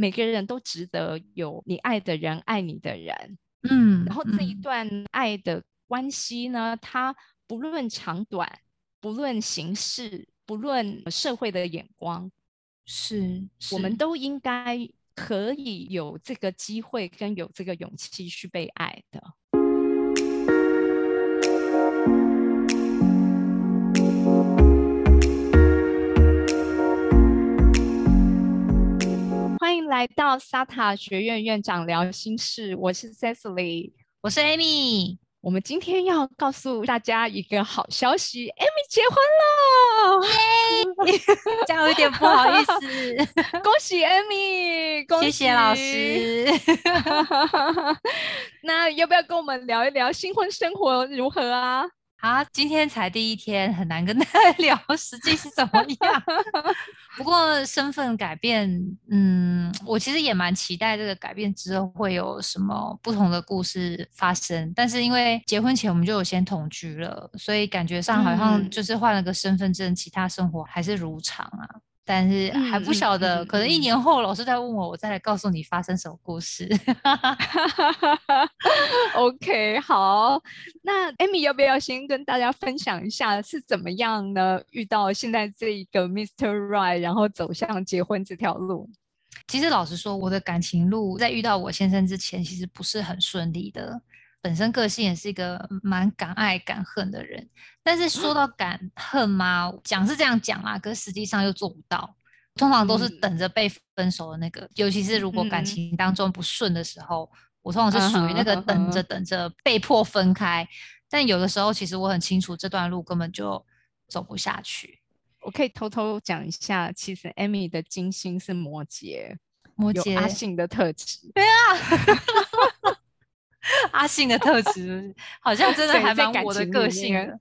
每个人都值得有你爱的人爱你的人，嗯，然后这一嗯。段爱的关系呢，它不论长短，不论形式，不论社会的眼光，是我们都应该可以有这个机会跟有这个勇气去被爱的。来到萨塔学院院长聊心事，我是 Cecily。我是 Amy，我们今天要告诉大家一个好消息，Amy 结婚了，这样有点不好意思，恭喜 Amy，恭喜谢谢老。师。那要不要跟我们聊一聊新婚生活如何啊？好，今天才第一天，很难跟大家 聊实际是怎么样。不过身份改变，嗯，我其实也蛮期待这个改变之后会有什么不同的故事发生。但是因为结婚前我们就有先同居了，所以感觉上好像嗯就是换了个身份证，其他生活还是如常啊。但是还不晓得，嗯可能一嗯年后老师再问我，我再来告诉你发生什么故事。OK，好，那 Amy 要不要先跟大家分享一下是怎么样呢？遇到现在这一个 Mr. Right，然后走向结婚这条路。其实老实说，我的感情路在遇到我先生之前，其实不是很顺利的。本身个性也是一个蛮敢爱敢恨的人，但是说到敢恨嘛，讲是这样讲啊，可是实际上又做不到。通常都是嗯等着被分手的那个，尤其是如果感嗯情当中不顺的时候，我通常是属于那个等着等着被迫分开。但有的时候，其实我很清楚这段路根本就走不下去。我可以偷偷讲一下，其实 Amy 的金星是摩羯，摩羯阿信的特质。阿信的特质，好像真的还蛮我的个性的。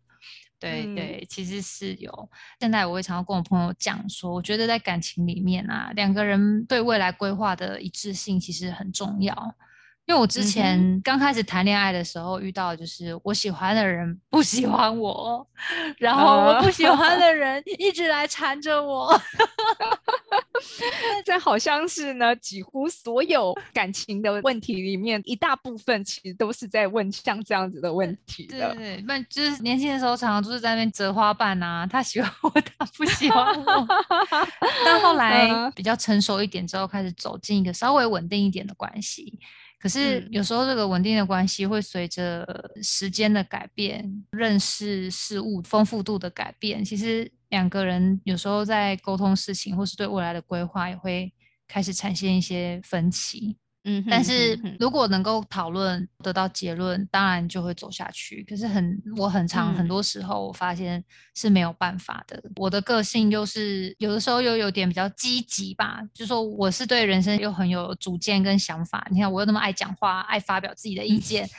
对嗯对，其实是有。现在我会常常跟我朋友讲说，我觉得在感情里面啊，两个人对未来规划的一致性其实很重要。因为我之前刚开始谈恋爱的时候，遇到就是我喜欢的人不喜欢我，然后我不喜欢的人一直来缠着我。这好像是呢，几乎所有感情的问题里面，一大部分其实都是在问像这样子的问题的。对对，那就是年轻的时候常常就是在那边折花瓣啊，他喜欢我，他不喜欢我。但后来嗯比较成熟一点之后，开始走进一个稍微稳定一点的关系。可是嗯有时候这个稳定的关系会随着时间的改变、认识事物丰富度的改变，其实两个人有时候在沟通事情或是对未来的规划也会开始产生一些分歧。嗯哼，但是如果能够讨论得到结论，当然就会走下去。可是很我很长很嗯多时候我发现是没有办法的。我的个性又是有的时候又有点比较积极吧，就说我是对人生又很有主见跟想法。你看我又那么爱讲话，爱发表自己的意见。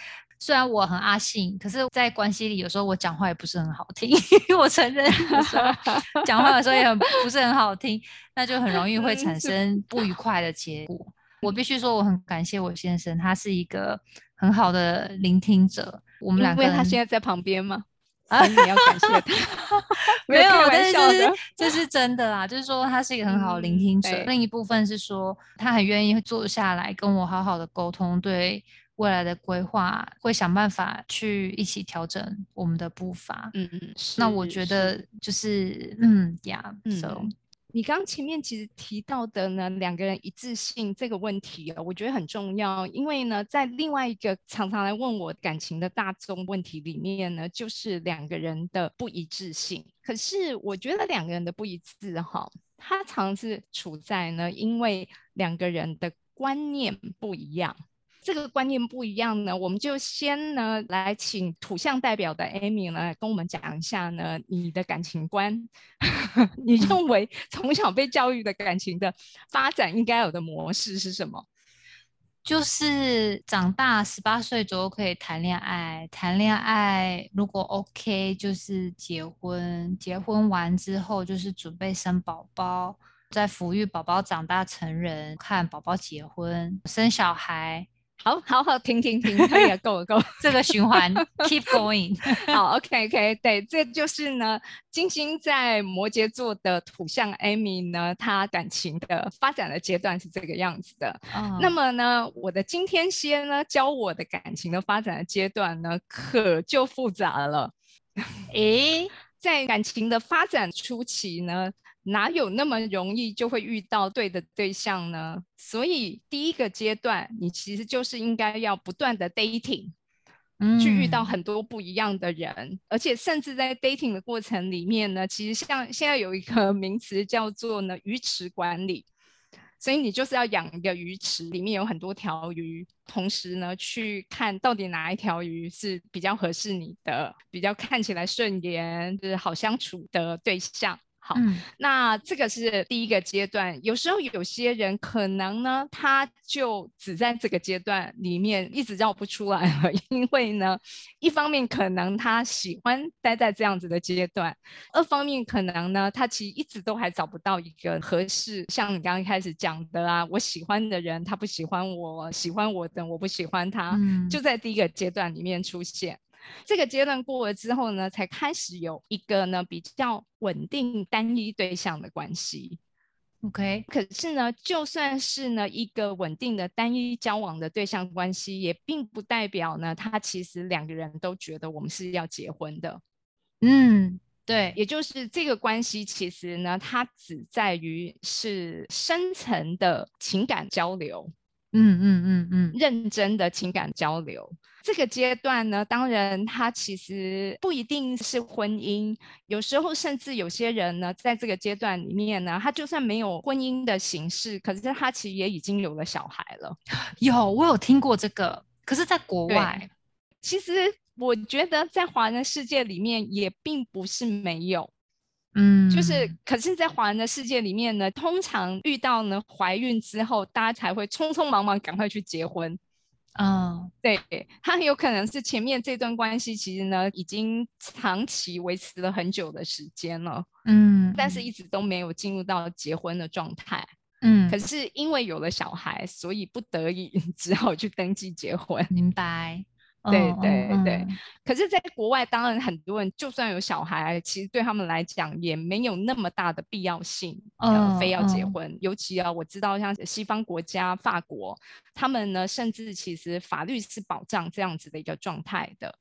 虽然我很阿信，可是，在关系里有时候我讲话也不是很好听，我承认有时候 讲话的时候也很不是很好听，那就很容易会产生不愉快的结果。我必须说，我很感谢我先生，他是一个很好的聆听者。我们两个因为他现在在旁边嘛，啊所以你要感谢他。没有开，但是这是这是真的啦，就是说他是一个很好的聆听者。嗯另一部分是说，他很愿意坐下来跟我好好的沟通，对未来的规划会想办法去一起调整我们的步伐。嗯嗯，那我觉得就是嗯呀，so 嗯你刚前面其实提到的呢，两个人一致性这个问题啊，我觉得很重要，因为呢，在另外一个常常来问我感情的大众问题里面呢，就是两个人的不一致性。可是我觉得两个人的不一致哈，它常是处在呢，因为两个人的观念不一样。这个观念不一样呢，我们就先呢来请土象代表的 Amy 呢跟我们讲一下呢你的感情观，你认 为从小被教育的感情的发展应该有的模式是什么？就是长大十八岁左右可以谈恋爱，谈恋爱如果 OK 就是结婚，结婚完之后就是准备生宝宝，在抚育宝宝长大成人，看宝宝结婚生小孩，好好好，停停停，可以了，够了够了。这个循环 keep going。好，OK OK，对，这就是呢，金星在摩羯座的土象 Amy 呢，她感情的发展的阶段是这个样子的。那么呢，我的今天蝎呢，教我的感情的发展的阶段呢，可就复杂了。诶，在感情的发展初期呢。哪有那么容易就会遇到对的对象呢？所以第一个阶段，你其实就是应该要不断的 dating，去遇到很多不一样的人，而且甚至在 dating 的过程里面呢，其实像现在有一个名词叫做呢鱼池管理，所以你就是要养一个鱼池，里面有很多条鱼，同时呢去看到底哪一条鱼是比较合适你的，比较看起来顺眼，就是好相处的对象。好，那这个是第一个阶段。有时候有些人可能呢，他就只在这个阶段里面一直绕不出来了，因为呢，一方面可能他喜欢待在这样子的阶段，二方面可能呢，他其实一直都还找不到一个合适，像你刚刚开始讲的啊，我喜欢的人他不喜欢我，喜欢我的我不喜欢他，就在第一个阶段里面出现。这个阶段过了之后呢，才开始有一个呢比较稳定单一对象的关系。OK，可是呢，就算是呢一个稳定的单一交往的对象关系，也并不代表呢他其实两个人都觉得我们是要结婚的。嗯，对，也就是这个关系其实呢，它只在于是深层的情感交流。嗯嗯嗯嗯，认真的情感交流，这个阶段呢，当然它其实不一定是婚姻，有时候甚至有些人呢，在这个阶段里面呢，他就算没有婚姻的形式，可是他其实也已经有了小孩了。有，我有听过这个，可是在国外，其实我觉得在华人世界里面也并不是没有。嗯，就是，可是，在华人的世界里面呢，通常遇到呢怀孕之后，大家才会匆匆忙忙赶快去结婚。嗯，对，他有可能是前面这段关系其实呢已经长期维持了很久的时间了，嗯，但是一直都没有进入到结婚的状态。嗯，可是因为有了小孩，所以不得已 只好去登记结婚。明白。对对对，可是，在国外，当然很多人就算有小孩，其实对他们来讲也没有那么大的必要性，呃，非要结婚。尤其啊，我知道像西方国家，法国，他们呢，甚至其实法律是保障这样子的一个状态的。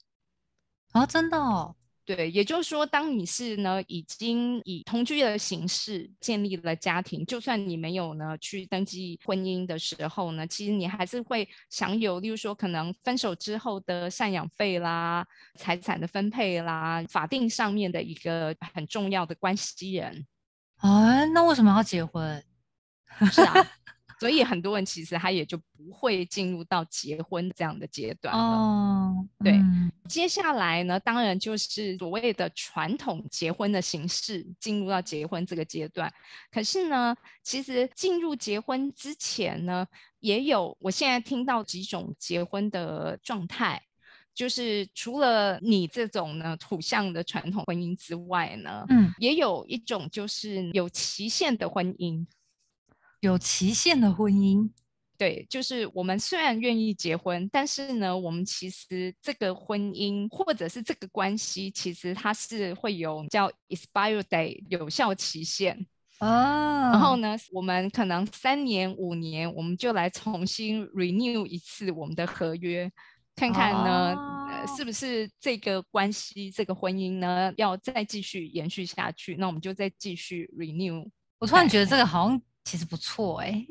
啊，真的哦。对，也就是说，当你是呢已经以同居的形式建立了家庭，就算你没有呢去登记婚姻的时候呢，其实你还是会享有，例如说可能分手之后的赡养费啦、财产的分配啦，法定上面的一个很重要的关系人。啊，那为什么要结婚？是啊。所以很多人其实他也就不会进入到结婚这样的阶段了。哦，对，接下来呢，当然就是所谓的传统结婚的形式，进入到结婚这个阶段。可是呢，其实进入结婚之前呢，也有我现在听到几种结婚的状态，就是除了你这种呢土象的传统婚姻之外呢，嗯，也有一种就是有期限的婚姻。有期限的婚姻，对，就是我们虽然愿意结婚，但是呢，我们其实这个婚姻或者是这个关系，其实它是会有叫 expire day 有效期限啊。然后呢，我们可能三年五年，我们就来重新 renew 一次我们的合约，看看呢，是不是这个关系这个婚姻呢要再继续延续下去？那我们就再继续 renew。我突然觉得这个好像。其实不错哎，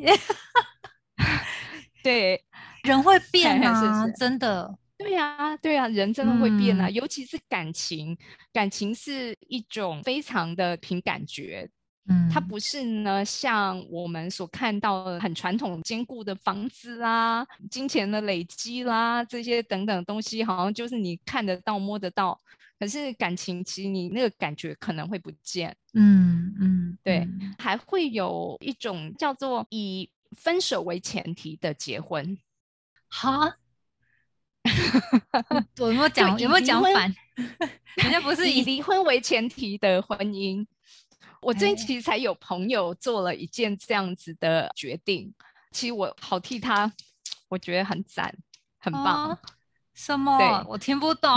对，人会变 啊，真的，对呀，对呀，人真的会变啊，尤其是感情，感情是一种非常的凭感觉，嗯，它不是呢像我们所看到的很传统坚固的房子啦、金钱的累积啦这些等等东西，好像就是你看得到、摸得到。可是感情，其实你那个感觉可能会不见。嗯嗯，对，还会有一种叫做以分手为前提的结婚。哈，有没有讲有没有讲反？人家不是以离婚为前提的婚姻。我最近其实才有朋友做了一件这样子的决定，其实我好替他我觉得很赞，很棒。啊什么？我听不懂。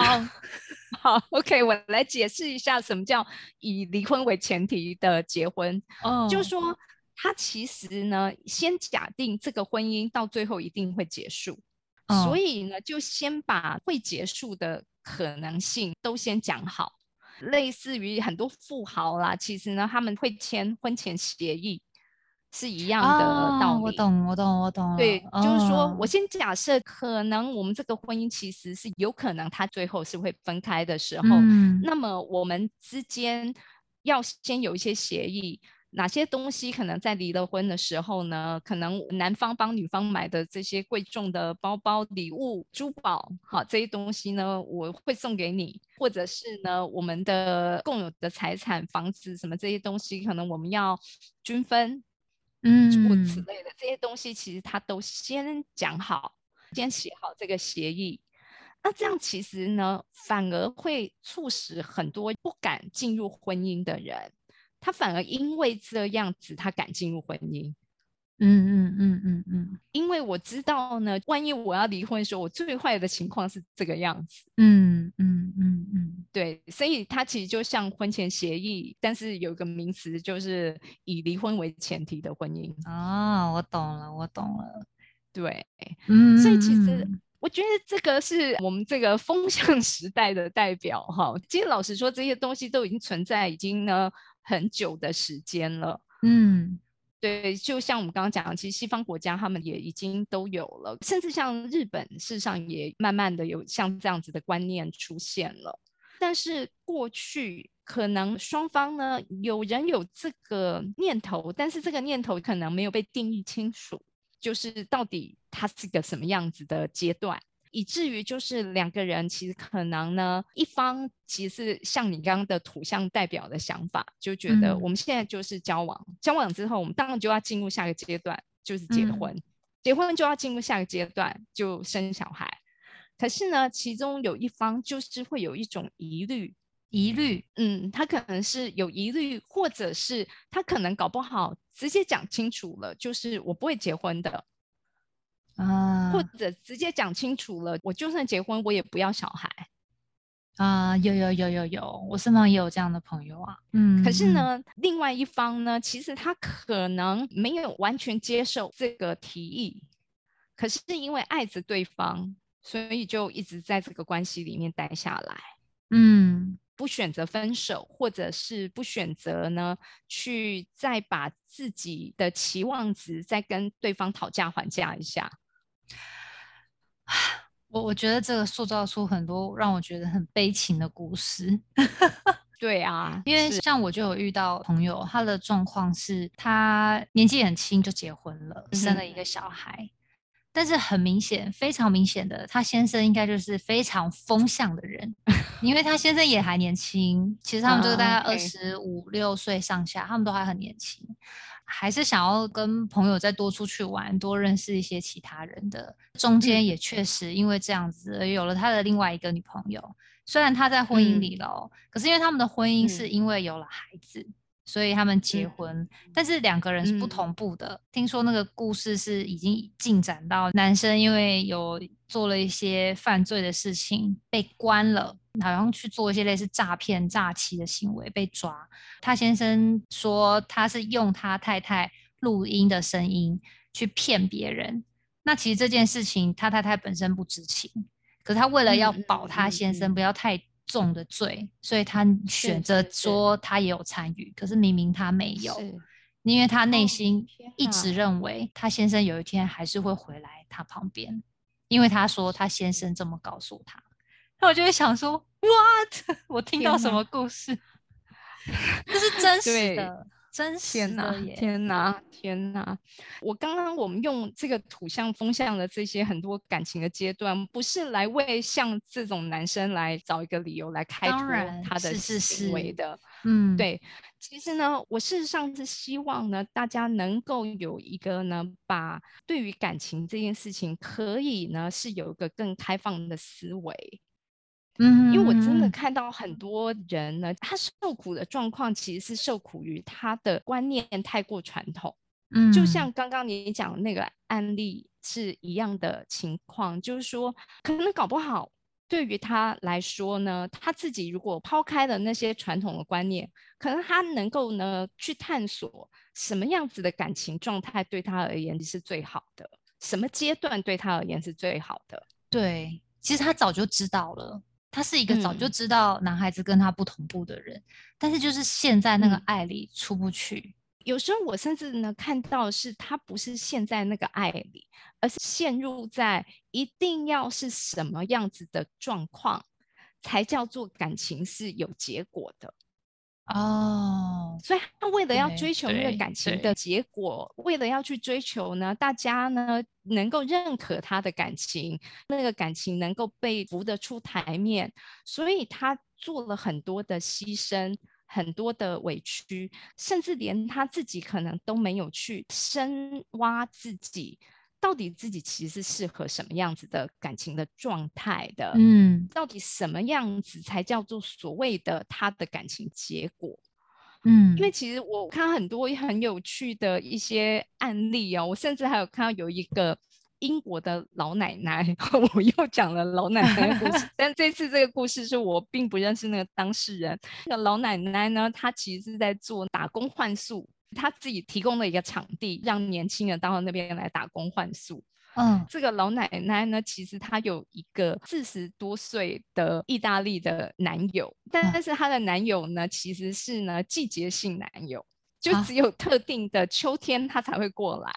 好，OK，我来解释一下什么叫以离婚为前提的结婚。哦，就是说，他其实呢，先假定这个婚姻到最后一定会结束，哦所以呢，就先把会结束的可能性都先讲好。类似于很多富豪啦，其实呢，他们会签婚前协议，是一样的道啊，理。我懂，我懂，我懂了。对，就是说哦我先假设，可能我们这个婚姻其实是有可能他最后是会分开的时候，嗯那么我们之间要先有一些协议，哪些东西可能在离了婚的时候呢，可能男方帮女方买的这些贵重的包包、礼物、珠宝，好这些东西呢，我会送给你，或者是呢，我们的共有的财产、房子什么这些东西，可能我们要均分。诸如此嗯类的这些东西，其实他都先讲好，先写好这个协议。那这样其实呢，反而会促使很多不敢进入婚姻的人，他反而因为这样子，他敢进入婚姻。嗯嗯嗯嗯嗯因为我知道呢，万一我要离婚的时候，我最坏的情况是这个样子。嗯嗯嗯嗯对，所以它其实就像婚前协议，但是有一个名词就是以离婚为前提的婚姻。啊，我懂了，我懂了。对，嗯，所以其实嗯我觉得这个是我们这个风向 时代的代表哈。其实老实说，这些东西都已经存在，已经呢很久的时间了。嗯对，就像我们刚刚讲，其实西方国家他们也已经都有了，甚至像日本，事实上也慢慢的有像这样子的观念出现了。但是过去可能双方呢，有人有这个念头，但是这个念头可能没有被定义清楚，就是到底它是个什么样子的阶段。以至于就是两个人其实可能呢，一方其实是像你刚刚的土象代表的想法，就觉得嗯我们现在就是交往，交往之后我们当然就要进入下个阶段，就是结嗯婚，结婚就要进入下个阶段，就生小孩。可是呢，其中有一方就是会有一种疑虑，疑虑，嗯，他可能是有疑虑，或者是他可能搞不好直接讲清楚了，就是我不会结婚的，啊或者直接讲清楚了，我就算结婚，我也不要小孩。啊，有有有有有，我身旁也有这样的朋友啊。嗯，可是嗯，呢，另外一方呢，其实他可能没有完全接受这个提议，可是因为爱着对方，所以就一直在这个关系里面待下来，嗯不选择分手，或者是不选择呢，去再把自己的期望值再跟对方讨价还价一下。我我觉得这个塑造出很多让我觉得很悲情的故事。对啊，因为像我就有遇到朋友，他的状况是他年纪很轻就结婚了，生了一个小孩，但是很明显，非常明显的，他先生应该就是非常风向的人，因为他先生也还年轻，其实他们就是大概二十五六岁上下，他们都还很年轻，还是想要跟朋友再多出去玩，多认识一些其他人的。中间嗯。也确实因为这样子而有了他的另外一个女朋友。虽然他在婚姻嗯。里了哦、可是因为他们的婚姻是嗯。因为有了孩子，所以他们结嗯婚，但是两个人是不嗯同步的。听说那个故事是已经进展到男生因为有做了一些犯罪的事情被关了，好像去做一些类似诈骗、诈欺的行为被抓。他先生说他是用他太太录音的声音去骗别人。那其实这件事情他太太本身不知情，可是他为了要保他嗯先生嗯不要太重的罪，所以他选择说他也有参与，可是明明他没有，因为他内哦心一直认为他先生有一天还是会回来他旁边，因为他说他先生这么告诉他。那我就会想说，what？我听到什么故事？这是真实的，真实天哪的！耶！天哪！天哪！我刚刚我们用这个土象风象的这些很多感情的阶段，不是来为像这种男生来找一个理由来开脱他的是是行为是的。嗯，，对，其实呢，我事实上是希望呢，大家能够有一个呢，把对于感情这件事情，可以呢是有一个更开放的思维。嗯，因为我真的嗯看到很多人呢，他受苦的状况其实是受苦于他的观念太过传统。嗯，就像刚刚你讲的那个案例是一样的情况，就是说，可能搞不好对于他来说呢，他自己如果抛开了那些传统的观念，可能他能够呢去探索什么样子的感情状态对他而言是最好的，什么阶段对他而言是最好的。对，其实他早就知道了，他是一个早就嗯知道男孩子跟他不同步的人，但是就是陷在那个嗯爱里出不去。有时候我甚至呢看到是他不是陷在那个爱里，而是陷入在一定要是什么样子的状况，才叫做感情是有结果的。哦，所以他为了要追求那个感情的结果，为了要去追求呢，大家呢能够认可他的感情，那个感情能够被浮得出台面，所以他做了很多的牺牲，很多的委屈，甚至连他自己可能都没有去深挖自己。到底自己其实是适合什么样子的感情的状态的？嗯到底什么样子才叫做所谓的他的感情结果？嗯，因为其实我看很多很有趣的一些案例哦，我甚至还有看到有一个英国的老奶奶，我又讲了老奶奶的故事，但这次这个故事是我并不认识那个当事人。那个老奶奶呢，她其实是在做打工换宿，她自己提供了一个场地，让年轻人到那边来打工换宿。嗯这个老奶奶呢，其实她有一个四十多岁的意大利的男友，但是她的男友呢，其实是呢季节性男友，就啊只有特定的秋天他才会过来。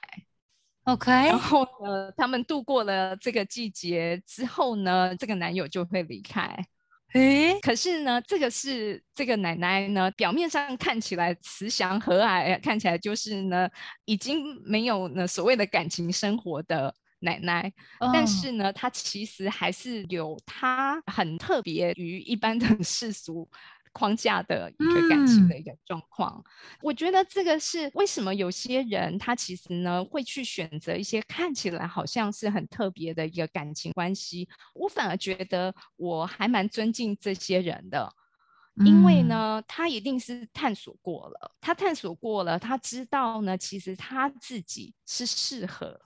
，OK，然后呢，他们度过了这个季节之后呢，这个男友就会离开。诶，可是呢，这个是这个奶奶呢，表面上看起来慈祥和蔼，看起来就是呢，已经没有呢所谓的感情生活的奶奶。但哦是呢，她其实还是有她很特别于一般的世俗框架的一个感情的一个状况。我觉得这个是为什么有些人他其实呢会去选择一些看起来好像是很特别的一个感情关系。我反而觉得我还蛮尊敬这些人的。因为嗯呢，他一定是探索过了，他探索过了，他知道呢，其实他自己是适合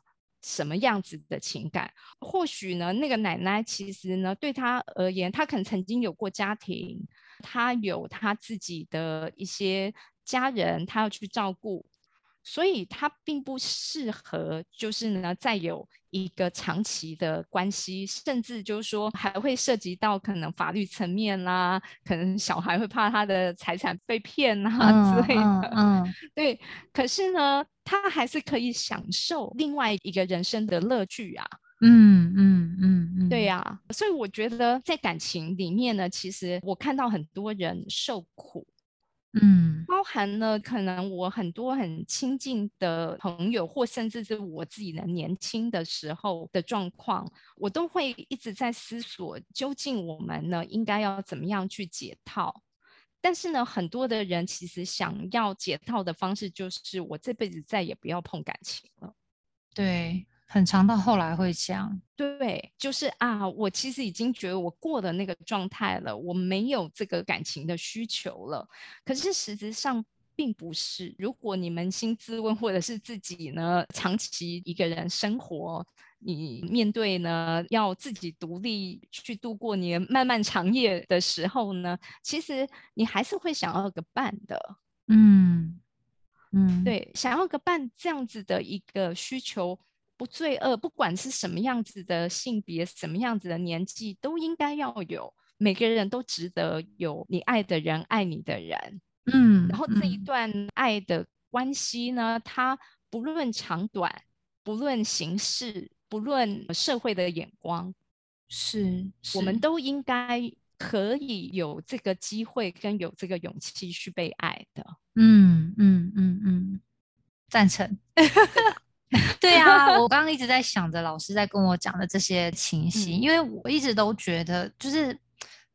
什么样子的情感。或许呢，那个奶奶其实呢，对他而言，他可能曾经有过家庭，他有他自己的一些家人，他要去照顾，所以他并不适合，就是呢，再有一个长期的关系，甚至就是说还会涉及到可能法律层面啦，可能小孩会怕他的财产被骗啊之类嗯的。嗯嗯对，可是呢，他还是可以享受另外一个人生的乐趣啊。嗯嗯嗯嗯，对呀、所以我觉得在感情里面呢，其实我看到很多人受苦，嗯包含了可能我很多很亲近的朋友，或甚至是我自己的年轻的时候的状况，我都会一直在思索，究竟我们呢应该要怎么样去解套。但是呢，很多的人其实想要解套的方式，就是我这辈子再也不要碰感情了。对，很长到后来会这样，对，就是啊，我其实已经觉得我过了那个状态了，我没有这个感情的需求了。可是实质上并不是。如果你扪心自问，或者是自己呢长期一个人生活，你面对呢要自己独立去度过你的漫漫长夜的时候呢，其实你还是会想要个伴的。嗯嗯，对，想要个伴这样子的一个需求，不罪恶，不管是什么样子的性别、什么样子的年纪，都应该要有。每个人都值得有你爱的人爱你的人，嗯，然后这一嗯段爱的关系呢，它不论长短，不论形式，不论社会的眼光，是我们都应该可以有这个机会跟有这个勇气去被爱的。嗯嗯嗯嗯，赞成。对啊，我 刚刚一直在想着老师在跟我讲的这些情形，嗯因为我一直都觉得，就是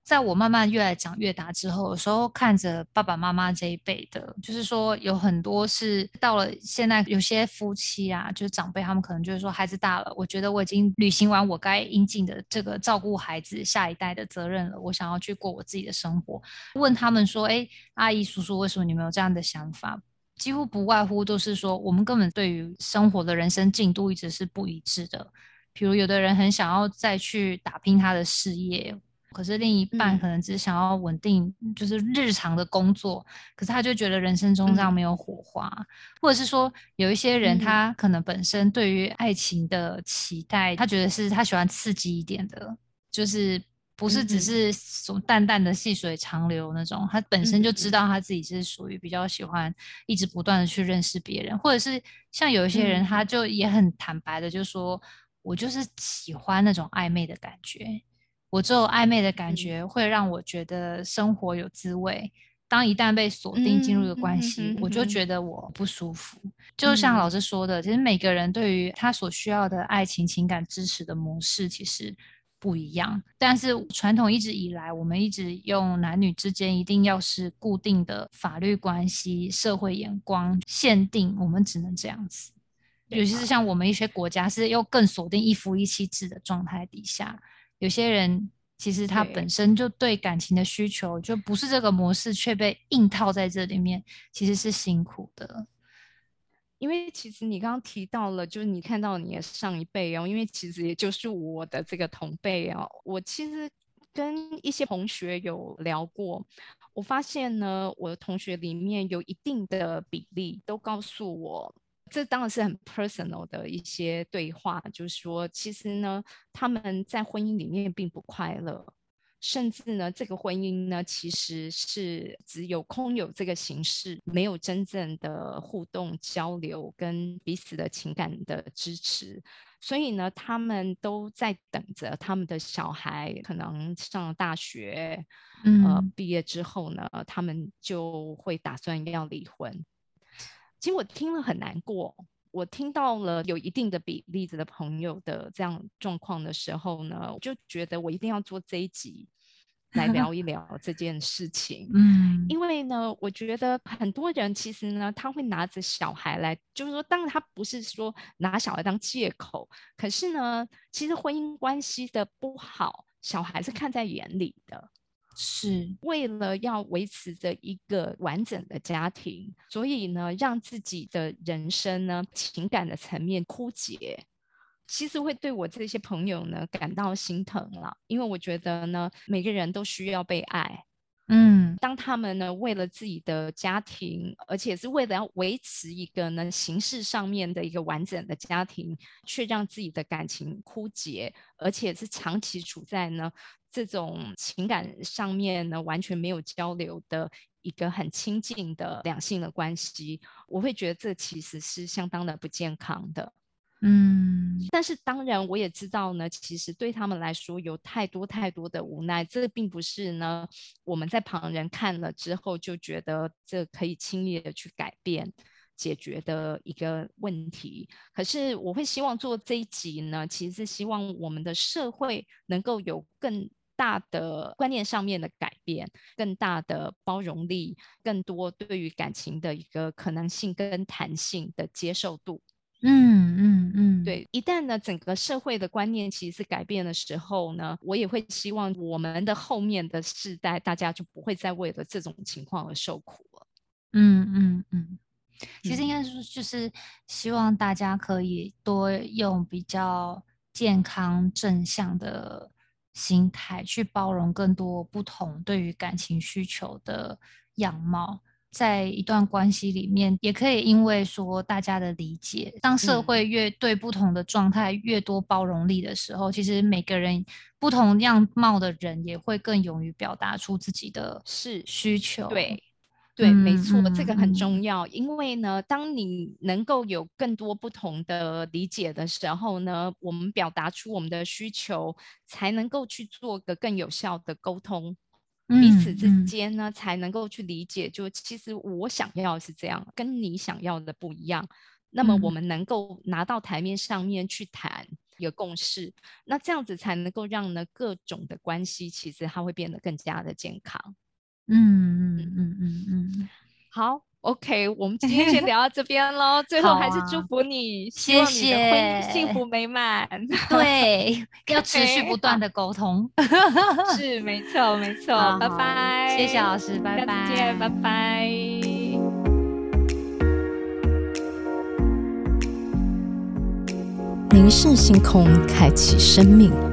在我慢慢越来讲越大之后，有时候看着爸爸妈妈这一辈的，就是说有很多是到了现在，有些夫妻啊，就是长辈他们可能就是说孩子大了，我觉得我已经履行完我该应尽的这个照顾孩子下一代的责任了，我想要去过我自己的生活。问他们说：“哎，阿姨叔叔，为什么你们有这样的想法？”几乎不外乎都是说，我们根本对于生活的人生进度一直是不一致的。比如有的人很想要再去打拼他的事业，可是另一半可能只想要稳定，就是日常的工作，可是他就觉得人生中这样没有火花，或者是说有一些人他可能本身对于爱情的期待，他觉得是他喜欢刺激一点的，就是不是只是什么淡淡的细水长流那种，他本身就知道他自己是属于比较喜欢一直不断的去认识别人，或者是像有一些人他就也很坦白的就说。我就是喜欢那种暧昧的感觉，我只有暧昧的感觉会让我觉得生活有滋味。当一旦被锁定进入的关系，我就觉得我不舒服。就像老师说的，其实每个人对于他所需要的爱情情感支持的模式其实不一样。但是传统一直以来，我们一直用男女之间一定要是固定的法律关系、社会眼光限定，我们只能这样子。尤其是像我们一些国家是又更锁定一夫一妻制的状态底下，有些人其实他本身就对感情的需求就不是这个模式，却被硬套在这里面，其实是辛苦的。因为其实你刚刚提到了，就是你看到你的上一辈哦，因为其实也就是我的这个同辈哦，我其实跟一些同学有聊过，我发现呢，我的同学里面有一定的比例都告诉我。这当然是很 personal 的一些对话，就是说，其实呢，他们在婚姻里面并不快乐，甚至呢，这个婚姻呢，其实是只有空有这个形式，没有真正的互动交流跟彼此的情感的支持，所以呢，他们都在等着他们的小孩可能上了大学，呃，毕业之后呢，他们就会打算要离婚。其实我听了很难过，我听到了有一定的比例子的朋友的这样状况的时候呢，我就觉得我一定要做这一集 来聊一聊这件事情。嗯，因为呢，我觉得很多人其实呢，他会拿着小孩来，就是说，当然他不是说拿小孩当借口，可是呢，其实婚姻关系的不好，小孩是看在眼里的。是为了要维持着一个完整的家庭，所以呢，让自己的人生呢，情感的层面枯竭，其实会对我这些朋友呢感到心疼了，因为我觉得呢，每个人都需要被爱。嗯，当他们呢为了自己的家庭，而且是为了要维持一个呢形式上面的一个完整的家庭，却让自己的感情枯竭，而且是长期处在呢这种情感上面呢完全没有交流的一个很亲近的两性的关系，我会觉得这其实是相当的不健康的。嗯，但是当然我也知道呢，其实对他们来说有太多太多的无奈，这并不是呢我们在旁人看了之后就觉得这可以轻易的去改变解决的一个问题。可是我会希望做这一集呢，其实是希望我们的社会能够有更大的观念上面的改变，更大的包容力，更多对于感情的一个可能性跟弹性的接受度。嗯嗯嗯，对，一旦呢整个社会的观念其实是改变的时候呢，我也会希望我们的后面的世代，大家就不会再为了这种情况而受苦了。嗯嗯嗯，其实应该说就是希望大家可以多用比较健康正向的心态去包容更多不同对于感情需求的样貌。在一段关系里面，也可以因为说大家的理解，当社会越对不同的状态越多包容力的时候，其实每个人不同样貌的人也会更勇于表达出自己的是需求。对，对，没错，这个很重要。因为呢，当你能够有更多不同的理解的时候呢，我们表达出我们的需求，才能够去做个更有效的沟通。彼此之间呢，才能够去理解，就其实我想要是这样，跟你想要的不一样。那么我们能够拿到台面上面去谈一个共识，那这样子才能够让呢各种的关系，其实它会变得更加的健康。嗯嗯嗯嗯嗯好 ok 我们今天先 聊到这边喽最后还是祝福你谢谢幸福美满。对 要持续不断的沟通。是没错没错拜拜谢谢老师拜拜见拜拜。凝视星空开启生命。